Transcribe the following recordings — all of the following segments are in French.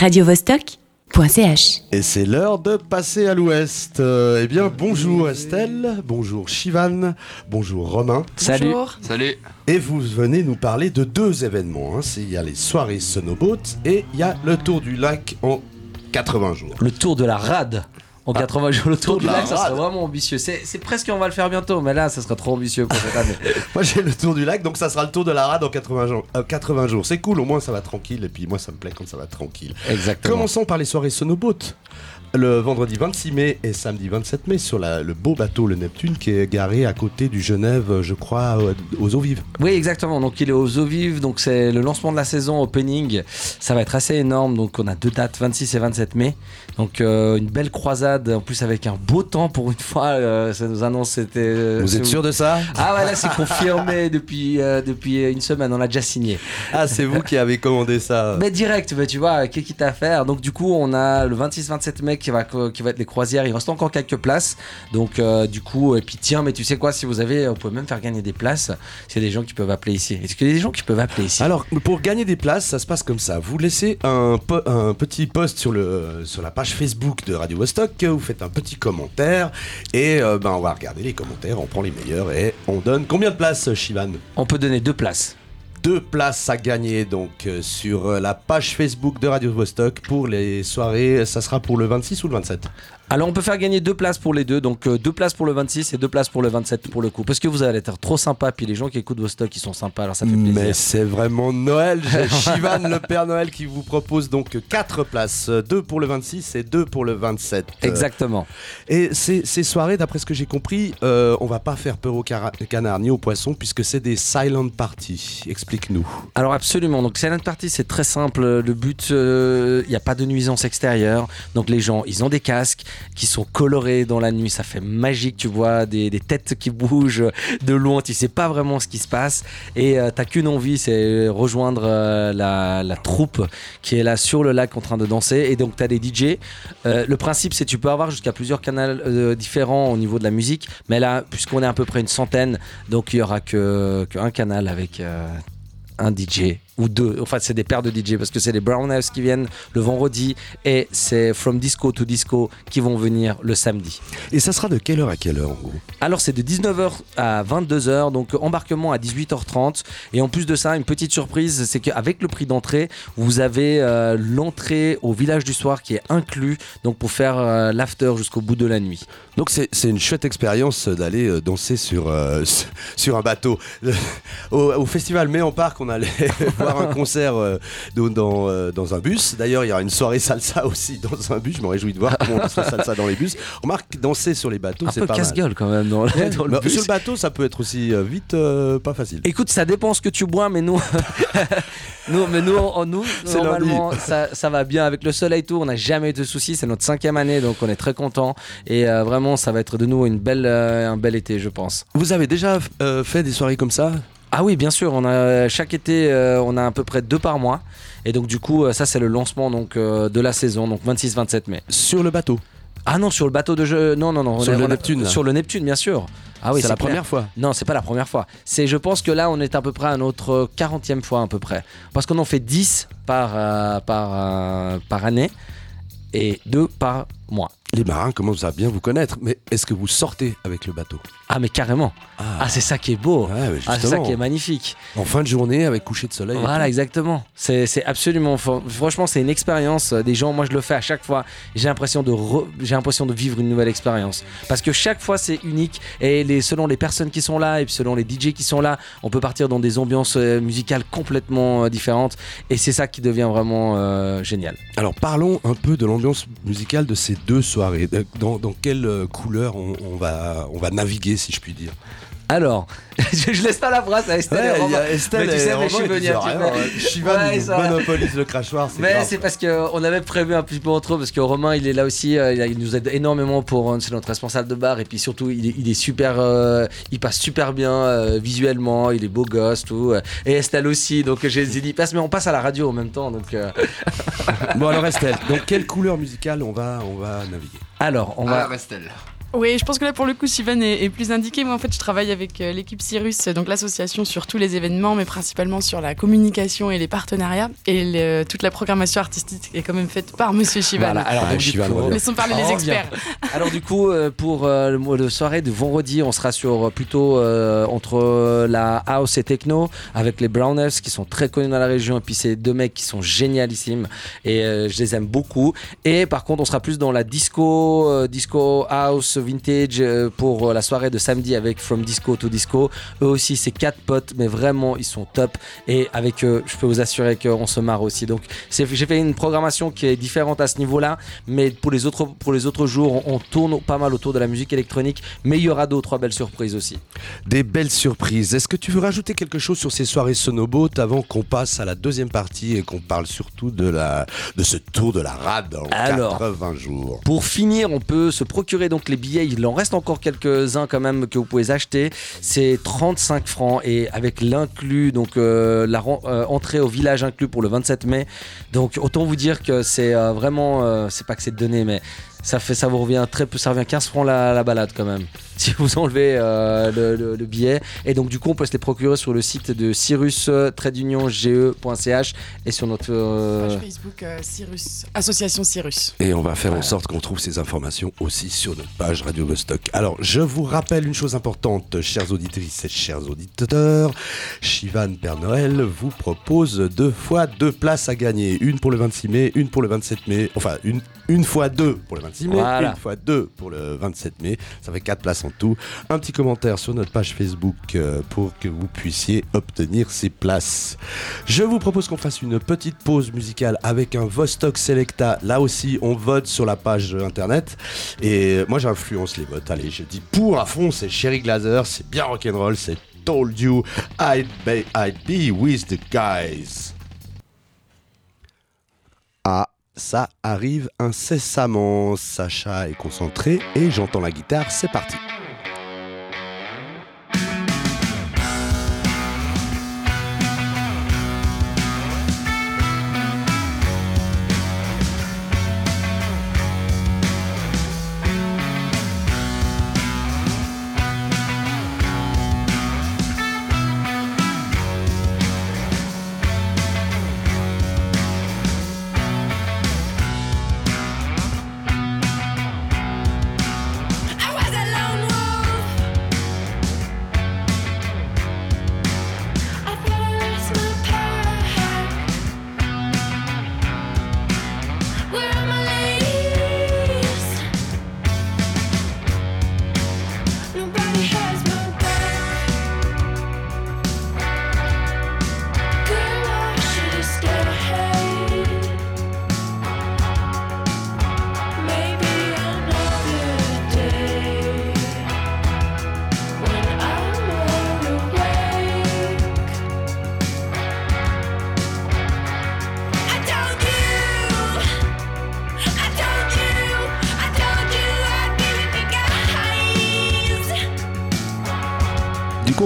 radiovostok.ch. Et c'est l'heure de passer à l'ouest. Euh, eh bien, bonjour Estelle, bonjour Chivan, bonjour Romain. Salut. Salut. Et vous venez nous parler de deux événements. hein. C'est- Il y a les soirées Sonoboat et il y a le Tour du lac en 80 jours. Le tour de la rade. En 80 jours, le tour du lac, ça serait vraiment ambitieux. C'est presque, on va le faire bientôt, mais là, ça sera trop ambitieux pour cette année. Moi j'ai le Tour du lac, donc ça sera le Tour de la rade en 80 jours. Euh, 80 jours. C'est cool, au moins ça va tranquille. Et puis moi ça me plaît quand ça va tranquille. Exactement. Commençons par les soirées Sonoboat. Le vendredi 26 mai et samedi 27 mai sur la- le beau bateau le Neptune qui est garé à côté du Genève, je crois, euh, aux eaux vives. Oui, exactement. Donc, il est aux eaux vives. Donc, c'est le lancement de la saison opening. Ça va être assez énorme. Donc, on a deux dates, 26 et 27 mai. Donc, euh, une belle croisade. En plus, avec un beau temps pour une fois. euh, ça nous annonce. C'était. euh, Vous êtes sûr de ça? Ah ouais, là, c'est confirmé depuis, depuis une semaine. On l'a déjà signé. Ah, c'est vous qui avez commandé ça. Mais direct, tu vois, qu'est-ce qu'il t'a à faire? Donc du coup, on a le 26-27 mai qui va, qui va être les croisières. Il reste encore quelques places. Donc euh, du coup, et puis tiens, mais tu sais quoi, si vous avez, vous pouvez même faire gagner des places. A des gens qui peuvent appeler ici. Est-ce qu'il y a des gens qui peuvent appeler ici? Alors, pour gagner des places, ça se passe comme ça. Vous laissez un, po- un petit post sur, le, sur la page Facebook de Radio Vostok, vous faites un petit commentaire, et euh, ben, on va regarder les commentaires, on prend les meilleurs, et on donne combien de places, Shivan? On peut donner deux places. Deux places à gagner donc euh, sur euh, la page Facebook de Radio Vostok pour les soirées. Ça sera pour le 26 ou le 27 Alors on peut faire gagner deux places pour les deux. Donc euh, deux places pour le 26 et deux places pour le 27 pour le coup. Parce que vous allez être trop sympa. Puis les gens qui écoutent vos stocks, ils sont sympas. Alors ça fait plaisir. Mais c'est vraiment Noël. J'ai Shivan, le Père Noël, qui vous propose donc quatre places. Deux pour le 26 et deux pour le 27. Exactement. Et ces, ces soirées, d'après ce que j'ai compris, euh, on va pas faire peur aux canards ni aux poissons puisque c'est des silent parties. Explique-nous. Alors absolument, donc Silent Party c'est très simple, le but, il n'y a pas de nuisance extérieure, donc les gens ils ont des casques qui sont colorés dans la nuit, ça fait magique, tu vois des, des têtes qui bougent de loin, tu sais pas vraiment ce qui se passe. Et euh, t'as qu'une envie c'est rejoindre euh, la, la troupe qui est là sur le lac en train de danser. Et donc t'as des DJ. Euh, le principe c'est tu peux avoir jusqu'à plusieurs canaux différents au niveau de la musique, mais là puisqu'on est à peu près une centaine, donc il y aura que, que canal avec un DJ ou deux. Enfin, c'est des paires de DJ parce que c'est les Brown House qui viennent le vendredi et c'est From Disco to Disco qui vont venir le samedi. Et ça sera de quelle heure à quelle heure en gros Alors, c'est de 19h à 22h, donc embarquement à 18h30. Et en plus de ça, une petite surprise, c'est qu'avec le prix d'entrée, vous avez euh, l'entrée au village du soir qui est inclus, donc pour faire euh, l'after jusqu'au bout de la nuit. Donc c'est une chouette expérience d'aller euh, danser sur, euh, sur un bateau. Au, au festival Mai en Parc, on allait voir un concert euh, dans, dans, euh, dans un bus. D'ailleurs, il y aura une soirée salsa aussi dans un bus. Je me réjouis de voir comment on la salsa dans les bus. Remarque, danser sur les bateaux, c'est pas casse-gueule quand même dans, le- dans le Bah, bus. Sur le bateau, ça peut être aussi euh, vite euh, pas facile. Écoute, ça dépend ce que tu bois, mais nous, nous, mais nous, on- nous normalement, ça, ça va bien avec le soleil tout. On n'a jamais eu de soucis. C'est notre cinquième année, donc on est très content. Et euh, vraiment, ça va être de nouveau une belle, un bel été, je pense. Vous avez déjà fait des soirées comme ça? Ah oui, bien sûr. On a chaque été, euh, on a à peu près deux par mois. Et donc du coup, euh, ça c'est le lancement donc euh, de la saison, donc 26-27 mai. sur le bateau Ah non, sur le bateau de jeu, non, non, non. Sur on le on a- Neptune. Sur le Neptune, bien sûr. Ah oui, C'est la clair. première fois. Non, c'est pas la première fois. C'est, je pense que là, on est à peu près à notre 40e fois à peu près. Parce qu'on en fait 10 par, euh, par, par année et 2 par mois. Les marins commencent à bien vous connaître, mais est-ce que vous sortez avec le bateau? Ah, mais carrément. Ah, c'est ça qui est beau. Ouais, Ah, c'est ça qui est magnifique. En fin de journée, avec coucher de soleil. Voilà, exactement. C'est c'est absolument. Franchement, c'est une expérience. euh, Des gens, moi, je le fais à chaque fois. J'ai l'impression de, j'ai l'impression de vivre une nouvelle expérience. Parce que chaque fois, c'est unique. Et les, selon les personnes qui sont là et selon les DJ qui sont là, on peut partir dans des ambiances euh, musicales complètement euh, différentes. Et c'est ça qui devient vraiment euh, génial. Alors parlons un peu de l'ambiance musicale de ces deux soirées. Dans, dans quelle couleur on, on va, on va naviguer, si je puis dire Alors, je, je laisse pas la phrase à Estelle et Romain. Estelle Mais tu et sais, mais Romain, je suis venu disent un petit rien, peu. ouais. Ouais, monopolise le crachoir, c'est Mais grave. c'est parce qu'on avait prévu un petit peu entre eux, parce que Romain, il est là aussi, euh, il, nous aide énormément pour, euh, c'est notre responsable de bar, et puis surtout, il est, il est super, euh, il passe super bien euh, visuellement, il est beau gosse, tout, et Estelle aussi, donc j'ai dit, passe, mais on passe à la radio en même temps, donc. euh, Bon alors Estelle, dans quelle couleur musicale on va, on va naviguer? Alors, on va. Restel. Oui, je pense que là, pour le coup, Sivan est, plus indiqué. Moi, en fait, je travaille avec euh, l'équipe Cyrus, donc l'association sur tous les événements, mais principalement sur la communication et les partenariats. Et toute la programmation artistique est quand même faite par Monsieur Chivan. Voilà, alors, ah, laissons parler les experts. alors, du coup, euh, pour euh, le, soirée de vendredi, on sera sur plutôt entre la house et techno avec les Browners qui sont très connus dans la région. Et puis, c'est deux mecs qui sont génialissimes et je les aime beaucoup. Et par contre, on sera plus dans la disco, disco house vintage euh, pour euh, la soirée de samedi avec From Disco to Disco. Eux aussi, c'est quatre potes, mais vraiment, ils sont top. Et avec eux, je peux vous assurer qu'on se marre aussi. Donc, j'ai fait une programmation qui est différente à ce niveau-là, mais pour les autres, pour les autres jours, on, tourne pas mal autour de la musique électronique, mais il y aura deux trois belles surprises aussi. Des belles surprises. Est-ce que tu veux rajouter quelque chose sur ces soirées Sonoboat avant qu'on passe à la deuxième partie et qu'on parle surtout de, la, de ce tour de la rade en Alors, 80 jours? Pour finir, on peut se procurer donc les billets il en reste encore quelques-uns quand même que vous pouvez acheter. C'est 35 francs et avec l'inclus, donc euh, la euh, au village inclus pour le 27 mai. Donc autant vous dire que c'est euh, vraiment, c'est pas que c'est donné, mais ça fait ça vous revient très peu ça revient 15 francs la, balade quand même. Si vous enlevez euh, le, billet. Et donc du coup on peut se les procurer sur le site de Cyrus euh, ge.ch et sur notre euh, page Facebook Cyrus Association Cyrus. Et on va faire en sorte qu'on trouve ces informations aussi sur notre page Radio Vostok. Alors je vous rappelle une chose importante chères auditrices et chers auditeurs. Chivan Père Noël vous propose deux fois deux places à gagner. Une pour le 26 mai une pour le 27 mai enfin une une fois deux pour le 26 mai, une fois deux pour le 27 mai. Ça fait quatre places en tout. Un petit commentaire sur notre page Facebook euh, pour que vous puissiez obtenir ces places. Je vous propose qu'on fasse une petite pause musicale avec un Vostok Selecta. Là aussi, on vote sur la page internet. Et moi, j'influence les votes. Allez, je dis pour à fond, c'est Sherry Glazer, c'est bien rock'n'roll, c'est Told You I'd be, I'd be with the guys. Ah ça arrive incessamment. Sacha est concentré et j'entends la guitare, c'est parti.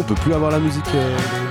Peut plus avoir la musique. Euh,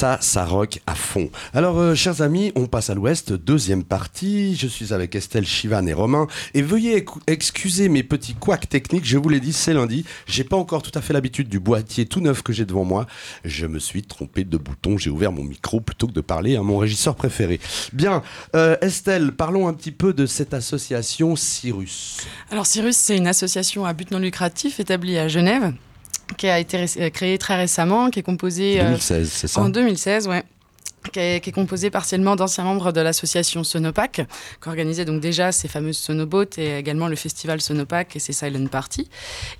ça, ça rock à fond. Alors, euh, chers amis, on passe à l'ouest, deuxième partie. Je suis avec Estelle, Chivan et Romain. Et veuillez excuser mes petits couacs techniques. Je vous l'ai dit, c'est lundi. J'ai pas encore tout à fait l'habitude du boîtier tout neuf que j'ai devant moi. Je me suis trompé de bouton. J'ai ouvert mon micro plutôt que de parler à mon régisseur préféré. Bien, euh, Estelle, parlons un petit peu de cette association Cyrus. Alors Cyrus, c'est une association à but non lucratif établie à Genève, qui a été euh, créée très récemment, qui est composée euh, 2016, c'est ça? en 2016, ouais. Qui est, qui est composée partiellement d'anciens membres de l'association Sonopac, qui organisait donc déjà ces fameuses Sonoboat et également le festival Sonopac et ses Silent Party.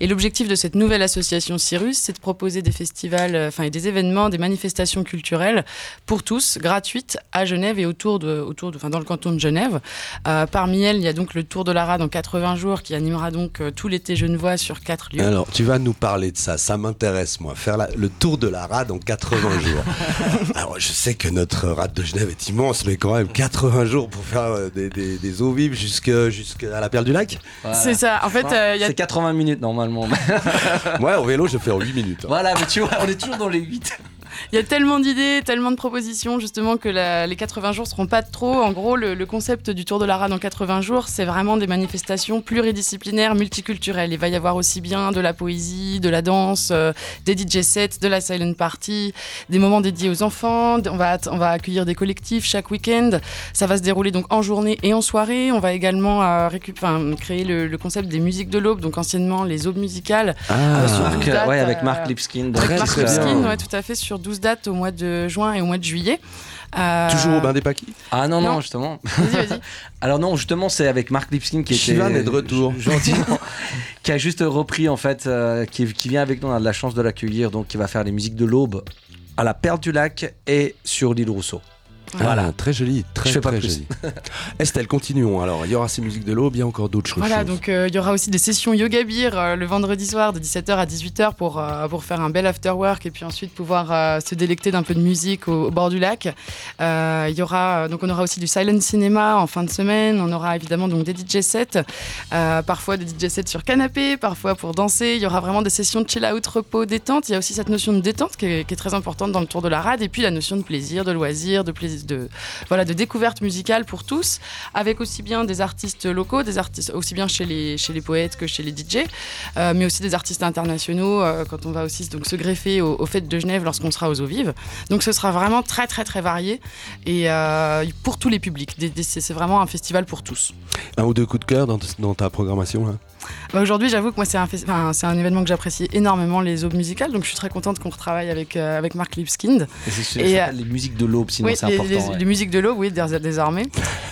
Et l'objectif de cette nouvelle association Cyrus, c'est de proposer des festivals, euh, enfin et des événements, des manifestations culturelles pour tous, gratuites à Genève et autour de, autour de, enfin dans le canton de Genève. Euh, parmi elles, il y a donc le Tour de la Rade en 80 jours qui animera donc euh, tout l'été genevois sur quatre lieux. Alors, tu vas nous parler de ça, ça m'intéresse, moi, faire la- le tour de la rade en 80 jours. Alors, je sais que notre rade de Genève est immense, mais quand même, 80 jours pour faire euh, des, des- des eaux vives jusque- jusqu'à la perle du lac C'est ça. En fait, euh, il y a C'est 80 minutes normalement. Ouais, au vélo, je fais en 8 minutes. hein. voilà, mais tu vois, on est toujours dans les 8. Il y a tellement d'idées, tellement de propositions, justement, que la- les 80 jours seront pas trop. En gros, le, le concept du Tour de la Rade en 80 jours, c'est vraiment des manifestations pluridisciplinaires, multiculturelles. Il va y avoir aussi bien de la poésie, de la danse, euh, des DJ sets, de la silent party, des moments dédiés aux enfants. On va, on va accueillir des collectifs chaque week-end. Ça va se dérouler donc en journée et en soirée. On va également euh, créer le, le concept des musiques de l'aube, donc anciennement les aubes musicales. Ah, sur Marc, ouais, avec euh, Marc Lipskin. Avec Marc. Lipskin, ouais, tout à fait, sur 12 dates au mois de juin et au mois de juillet. Euh, Toujours au bain des paquis? Ah non, non, Non. justement. Vas-y, vas-y. Alors non, justement, c'est avec Marc Lipskin qui était... Est de retour. Gentiment. qui a juste repris, en fait, euh, qui, qui vient avec nous, on a de la chance de l'accueillir, donc qui va faire les musiques de l'aube à la Perle du Lac et sur l'île Rousseau. Voilà, très joli, très, Je fais pas très plus. joli. Estelle, continuons. Alors, il y aura ces musiques de l'aube, il y a encore d'autres choses. Voilà, donc euh, il y aura aussi des sessions yoga beer euh, le vendredi soir de 17h à 18h pour, euh, pour faire un bel after work et puis ensuite pouvoir euh, se délecter d'un peu de musique au, au bord du lac. Euh, Il y aura donc on aura aussi du silent cinéma en fin de semaine. On aura évidemment donc des DJ sets, euh, parfois des DJ sets sur canapé, parfois pour danser. Il y aura vraiment des sessions de chill out, repos, détente. Il y a aussi cette notion de détente qui est, qui est très importante dans le tour de la rade et puis la notion de plaisir, de loisir, de plaisir, de voilà, de découverte musicale pour tous, avec aussi bien des artistes locaux, des artistes aussi bien chez les, chez les poètes que chez les DJ, euh, mais aussi des artistes internationaux euh, quand on va aussi donc, se greffer aux, fêtes de Genève lorsqu'on sera aux eaux vives. Donc ce sera vraiment très très très varié et euh, pour tous les publics. C'est vraiment un festival pour tous. Un ou deux coups de cœur dans, dans ta programmation là Bah, Aujourd'hui, j'avoue que moi, c'est un, fes- enfin, c'est un événement que j'apprécie énormément, les aubes musicales. Donc, je suis très contente qu'on retravaille avec, euh, avec Marc Lipskind. Et s'appelle les musiques de l'aube, sinon oui, c'est les, important. les- ouais. les musiques de l'aube, oui, dés- désormais.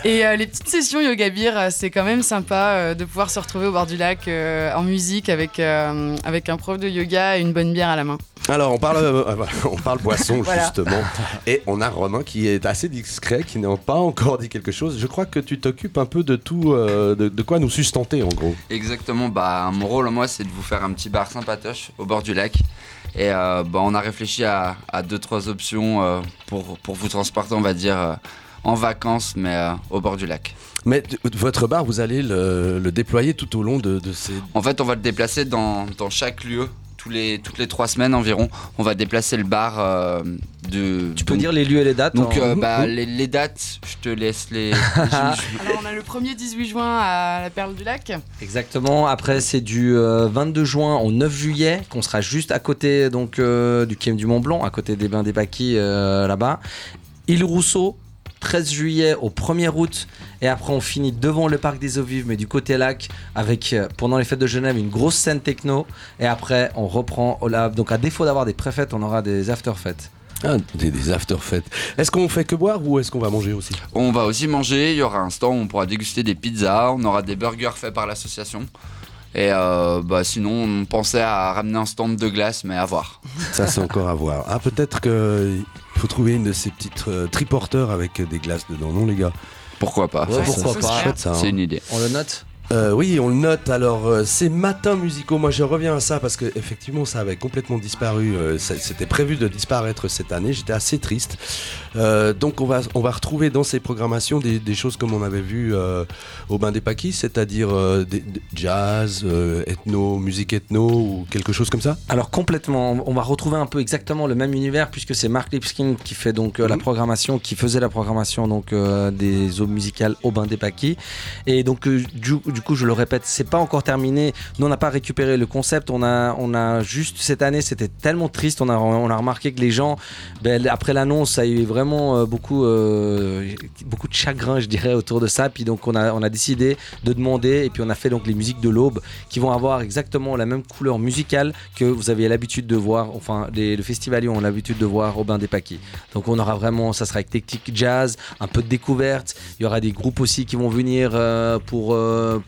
Et euh, les petites sessions yoga beer, euh, c'est quand même sympa euh, de pouvoir se retrouver au bord du lac euh, en musique avec, euh, avec un prof de yoga et une bonne bière à la main. Alors, on parle, euh, euh, on parle boisson, Voilà. justement. Et on a Romain qui est assez discret, qui n'a pas encore dit quelque chose. Je crois que tu t'occupes un peu de tout, euh, de, de quoi nous sustenter, en gros. Exactement, bah, mon rôle, moi, c'est de vous faire un petit bar sympatoche au bord du lac. Et euh, bah, on a réfléchi à, à deux, trois options euh, pour, pour vous transporter, on va dire, euh, en vacances, mais euh, au bord du lac. Mais votre bar, vous allez le, le déployer tout au long de, de ces... En fait, on va le déplacer dans, dans chaque lieu. Tous les, toutes les trois semaines environ, on va déplacer le bar euh, de. Tu peux donc- dire les lieux et les dates Donc, en- euh, bah, les, les dates, je te laisse les. Alors, on a le premier 18 juin à la Perle du Lac. Exactement. Après, c'est du euh, 22 juin au 9 juillet, qu'on sera juste à côté donc euh, du Quai du Mont Blanc, à côté des Bains des Paquis euh, là-bas. Île Rousseau, 13 juillet au 1er août. Et après, on finit devant le parc des eaux vives, mais du côté lac, avec euh, pendant les fêtes de Genève une grosse scène techno. Et après, on reprend. au lab. Donc, à défaut d'avoir des pré-fêtes, on aura des after-fêtes. Ah, des, des after-fêtes. Est-ce qu'on fait que boire ou est-ce qu'on va manger aussi? On va aussi manger, il y aura un stand où on pourra déguster des pizzas, on aura des burgers faits par l'association. Et euh, bah, sinon, on pensait à ramener un stand de glace, mais à voir. Ça, c'est encore à voir. Ah, peut-être qu'il faut trouver une de ces petites euh, triporteurs avec des glaces dedans, non, les gars? Pourquoi pas? Ouais, Ça, pourquoi ça, pas. C'est chouette, ça. hein. C'est une idée. On le note? Euh, oui, on le note. Alors, euh, ces matins musicaux, moi je reviens à ça parce que effectivement, ça avait complètement disparu. euh, C'était prévu de disparaître cette année. J'étais assez triste. Donc, on va, on va retrouver dans ces programmations des, des choses comme on avait vu au Bain des Paquis, c'est-à-dire jazz, ethno, musique ethno ou quelque chose comme ça. Alors complètement, on va retrouver un peu exactement le même univers puisque c'est Mark Lipskin qui fait donc la Mhm. programmation, qui faisait la programmation donc des eaux musicales au bain des paquis. Et donc du, du coup, je le répète, c'est pas encore terminé. Nous on n'a pas récupéré le concept. On a, on a juste cette année, c'était tellement triste. On a, on a remarqué que les gens, ben, après l'annonce, ça a eu vraiment euh, beaucoup, euh, beaucoup de chagrin, je dirais, autour de ça. Puis donc on a, on a décidé de demander et puis on a fait donc les musiques de l'aube qui vont avoir exactement la même couleur musicale que vous avez l'habitude de voir, enfin les, le festivalier ont l'habitude de voir au bain des paquis. Donc on aura vraiment, ça sera avec technique jazz, un peu de découverte. Il y aura des groupes aussi qui vont venir euh, pour,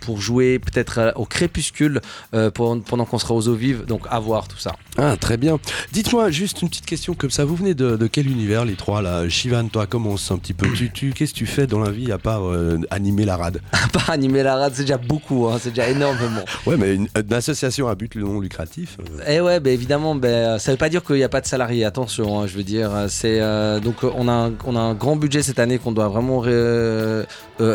pour jouer peut-être euh, au crépuscule euh, pendant qu'on sera aux eaux vives. Donc à voir tout ça. Ah, très bien. Dites-moi juste une petite question comme ça. Vous venez de, de quel univers, les trois là? Shivan, toi, commence un petit peu? Tu, tu, Qu'est-ce que tu fais dans la vie à part euh, animer la rade? Pas animer la rade, c'est déjà beaucoup, hein, c'est déjà énormément. Ouais, mais une, une association à but non lucratif. euh, Eh ouais, ben évidemment, ben, ça veut pas dire qu'il n'y a pas de salariés. Attention, hein, je veux dire, c'est euh, donc on a un, on a un grand budget cette année qu'on doit vraiment.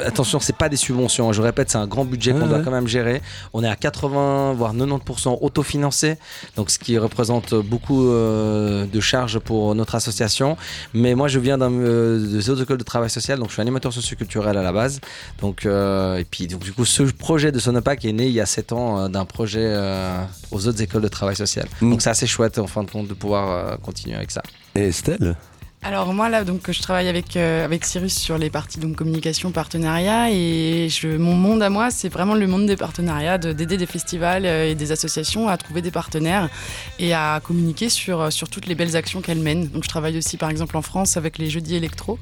attention, c'est pas des subventions. hein, je répète, c'est un grand budget Qu'on doit quand même gérer. On est à 80 voire 90% autofinancé, donc ce qui représente beaucoup euh, de charges pour notre association. Mais moi, je viens d'un euh, des autres écoles de travail social, donc je suis animateur socioculturel à la base. Donc euh, et puis donc du coup, ce projet de Sonopac est né il y a 7 ans euh, d'un projet aux autres écoles de travail social. Mm. Donc c'est assez chouette en fin de compte de pouvoir continuer avec ça. Et Estelle? Alors moi là donc je travaille avec euh, avec Cyrus sur les parties donc communication partenariat et je, mon monde à moi c'est vraiment le monde des partenariats de- d'aider des festivals euh, et des associations à trouver des partenaires et à communiquer sur euh, sur toutes les belles actions qu'elles mènent. Donc je travaille aussi par exemple en France avec les jeudis électro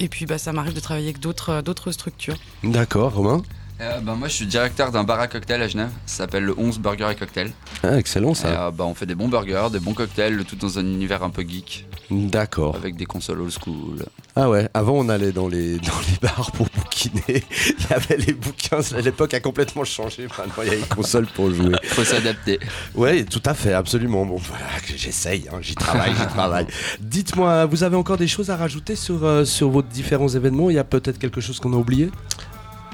et puis bah ça m'arrive de travailler avec d'autres d'autres structures. D'accord, Romain? Euh, bah, moi, je suis directeur d'un bar à cocktail à Genève. Ça s'appelle le 11 Burger et Cocktail. ah, Excellent ça. euh, bah, on fait des bons burgers, des bons cocktails, le tout dans un univers un peu geek, D'accord. avec des consoles old school. Ah ouais, avant on allait dans les, dans les bars pour bouquiner. Il y avait les bouquins, l'époque a complètement changé. Maintenant il y a une console pour jouer. Faut s'adapter. Ouais, tout à fait, absolument. Bon, voilà, j'essaye, hein, j'y travaille, j'y travaille. Dites-moi, vous avez encore des choses à rajouter sur, euh, sur vos différents événements? Il y a peut-être quelque chose qu'on a oublié?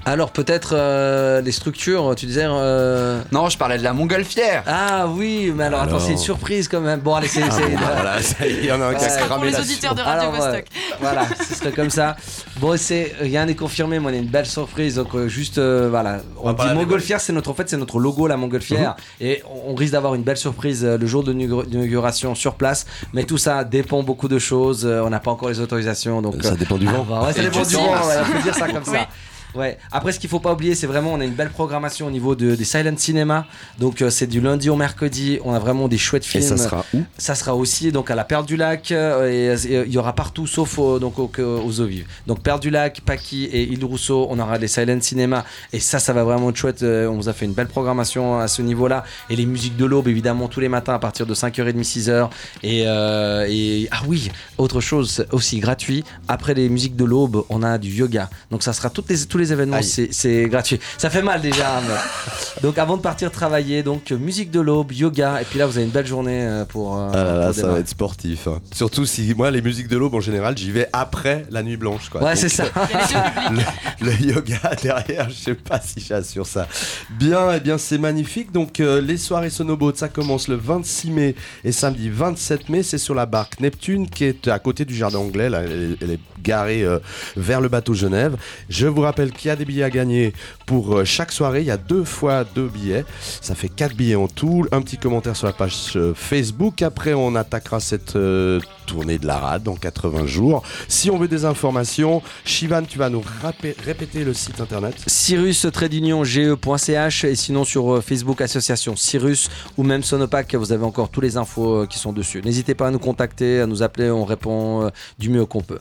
Alors peut-être euh, les structures, tu disais. euh, Non, je parlais de la montgolfière. Ah oui, mais alors, attends, c'est une surprise quand même. Bon allez, c'est. Ah bon, bah voilà, ça y est, il y en a un qui a Ouais. Pour cramé les la auditeurs de. Radio Alors, Vostok. euh, voilà, ce serait comme ça. Bon, c'est rien n'est confirmé, mais on a une belle surprise. Donc euh, juste, euh, voilà, On dit Montgolfière, c'est notre en fait, c'est notre logo, la Montgolfière, et on, on risque d'avoir une belle surprise euh, le jour de l'inaugur- d'inauguration sur place. Mais tout ça dépend beaucoup de choses. Euh, on n'a pas encore les autorisations, donc Ça dépend du ah, vent. bah ouais, ça dépend du vent. on peut dire ça comme Oui. ça. Ouais. Après, ce qu'il faut pas oublier, c'est vraiment, on a une belle programmation au niveau de, des silent cinéma. Donc, euh, c'est du lundi au mercredi. On a vraiment des chouettes Et films. ça sera où? Ça sera aussi donc à la Perle du Lac euh, et et, euh, il y aura partout sauf au- donc au- que- aux eaux vives. Donc Perle du Lac, Paki et Île Rousseau, on aura des silent cinéma et ça ça va vraiment être chouette. Euh, On vous a fait une belle programmation à ce niveau-là et les musiques de l'aube évidemment tous les matins à partir de 5h30 6h et, et ah oui, autre chose aussi gratuit, après les musiques de l'aube, on a du yoga. Donc ça sera toutes les, tous les événements Aïe. c'est gratuit. Ça fait mal déjà. mais- Donc avant de partir travailler, donc musique de l'aube, yoga et puis là vous avez une belle journée euh, pour euh, Ah là là, pour ça va être sportif. hein. Surtout si moi, les musiques de l'aube en général, j'y vais après la nuit blanche. Quoi. Ouais, c'est ça. le, le yoga derrière, je sais pas si j'assure ça. Bien, eh bien c'est magnifique. Donc euh, les soirées Sonoboat, ça commence le 26 mai et samedi 27 mai. C'est sur la barque Neptune qui est à côté du jardin anglais. Là, elle, est- elle est garée euh, vers le bateau Genève. Je vous rappelle qu'il y a des billets à gagner pour euh, chaque soirée. Il y a deux fois deux billets. Ça fait quatre billets en tout. Un petit commentaire sur la page euh, Facebook. Après, on attaquera cette euh, tournée de la rade dans 80 jours. Si on veut des informations, Shivan, tu vas nous répéter le site internet. Cyrus ge.ch et sinon sur Facebook association Cyrus ou même Sonopac, vous avez encore tous les infos qui sont dessus. N'hésitez pas à nous contacter, à nous appeler, on répond du mieux qu'on peut.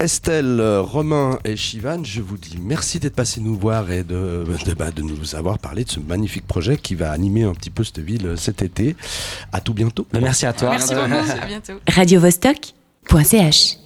Estelle, Romain et Shivan, je vous dis merci d'être passé nous voir et de, de, bah, de nous avoir parlé de ce magnifique projet qui va animer un petit peu cette ville euh, cet été. À tout bientôt. Merci à toi. Merci beaucoup. À bientôt. radiovostok.ch